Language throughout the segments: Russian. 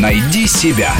Найди себя.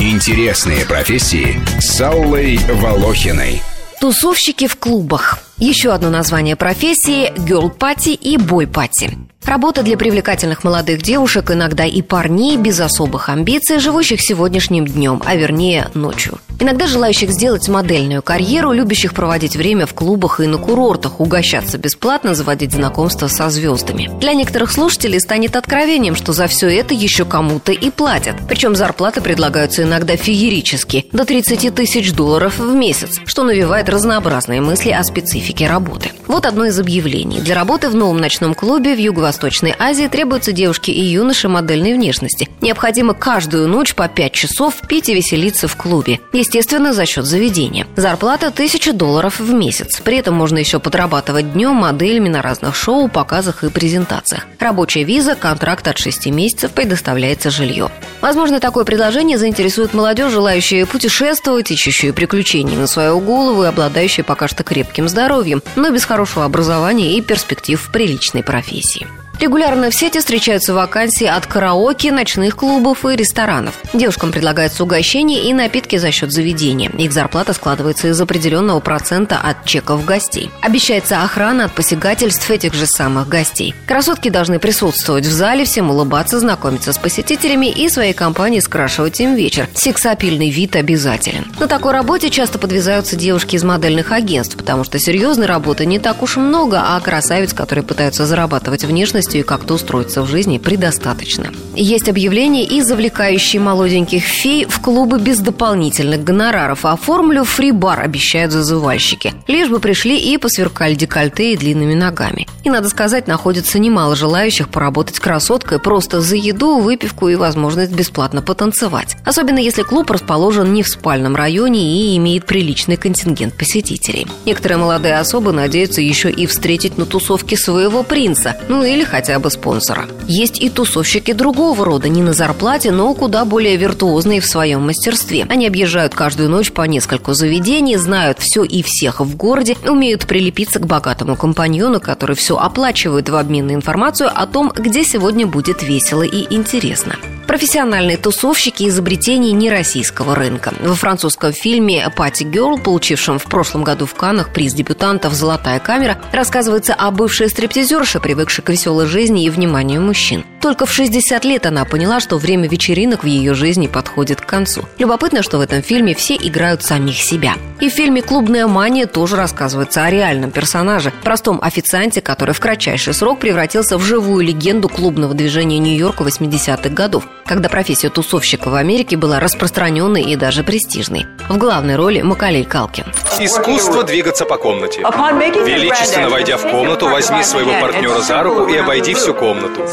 Интересные профессии с Аллой Волохиной. Тусовщики в клубах. Еще одно название профессии – герл-пати и бой-пати. Работа для привлекательных молодых девушек, иногда и парней без особых амбиций, живущих сегодняшним днем, а вернее ночью. Иногда желающих сделать модельную карьеру, любящих проводить время в клубах и на курортах, угощаться бесплатно, заводить знакомства со звездами. Для некоторых слушателей станет откровением, что за все это еще кому-то и платят. Причем зарплаты предлагаются иногда феерически, до 30 тысяч долларов в месяц, что навевает разнообразные мысли о специфике работы. Вот одно из объявлений. Для работы в новом ночном клубе в Юго-Восточной Азии требуются девушки и юноши модельной внешности. Необходимо каждую ночь по 5 часов пить и веселиться в клубе. Есть естественно, за счет заведения. Зарплата 1000 долларов в месяц. При этом можно еще подрабатывать днем моделями на разных шоу, показах и презентациях. Рабочая виза, контракт от 6 месяцев, предоставляется жилье. Возможно, такое предложение заинтересует молодежь, желающую путешествовать, ищущую приключений на свою голову и обладающую пока что крепким здоровьем, но без хорошего образования и перспектив в приличной профессии. Регулярно в сети встречаются вакансии от караоке, ночных клубов и ресторанов. Девушкам предлагаются угощения и напитки за счет заведения. Их зарплата складывается из определенного процента от чеков гостей. Обещается охрана от посягательств этих же самых гостей. Красотки должны присутствовать в зале, всем улыбаться, знакомиться с посетителями и своей компанией скрашивать им вечер. Сексапильный вид обязателен. На такой работе часто подвязаются девушки из модельных агентств, потому что серьезной работы не так уж много, а красавиц, которые пытаются зарабатывать внешность и как-то устроиться в жизни предостаточно. Есть объявление и завлекающие молоденьких фей в клубы без дополнительных гонораров. Оформлю фри-бар, обещают зазывальщики. Лишь бы пришли и посверкали декольте и длинными ногами. И, надо сказать, находится немало желающих поработать красоткой просто за еду, выпивку и возможность бесплатно потанцевать. Особенно если клуб расположен не в спальном районе и имеет приличный контингент посетителей. Некоторые молодые особы надеются еще и встретить на тусовке своего принца, ну или хотя бы спонсора. Есть и тусовщики другого рода, не на зарплате, но куда более виртуозные в своем мастерстве. Они объезжают каждую ночь по нескольку заведений, знают все и всех в городе, умеют прилепиться к богатому компаньону, который все оплачивает в обмен на информацию о том, где сегодня будет весело и интересно. Профессиональные тусовщики изобретений нероссийского рынка. Во французском фильме «Пати Герл», получившем в прошлом году в Каннах приз дебютантов «Золотая камера», рассказывается о бывшей стриптизерше, привыкшей к веселой жизни и вниманию мужчин. Только в 60 лет она поняла, что время вечеринок в ее жизни подходит к концу. Любопытно, что в этом фильме все играют самих себя. И в фильме «Клубная мания» тоже рассказывается о реальном персонаже, простом официанте, который в кратчайший срок превратился в живую легенду клубного движения Нью-Йорка 80-х годов, когда профессия тусовщика в Америке была распространенной и даже престижной. В главной роли Макалей Калкин. Искусство двигаться по комнате. Величественно войдя в комнату, возьми своего партнера за руку и обойди всю комнату.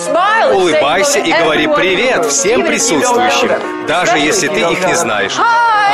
Улыбайся и говори «привет» всем присутствующим, даже если ты их не знаешь.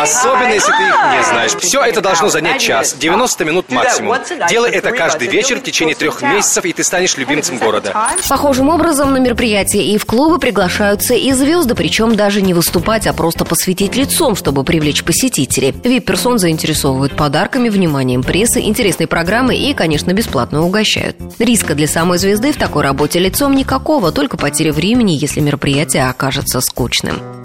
Особенно, если ты их не знаешь. Все это должно занять час, 90 минут максимум. Делай это каждый вечер в течение трех месяцев, и ты станешь любимцем города. Похожим образом на мероприятия и в клубы приглашаются и звезды, причем даже не выступать, а просто посветить лицом, чтобы привлечь посетителей. Вип-персон заинтересовывают подарками, вниманием прессы, интересной программой и, конечно, бесплатно угощают. Риска для самой звезды в такой работе лицом никакого, только потеря времени, если мероприятие окажется скучным.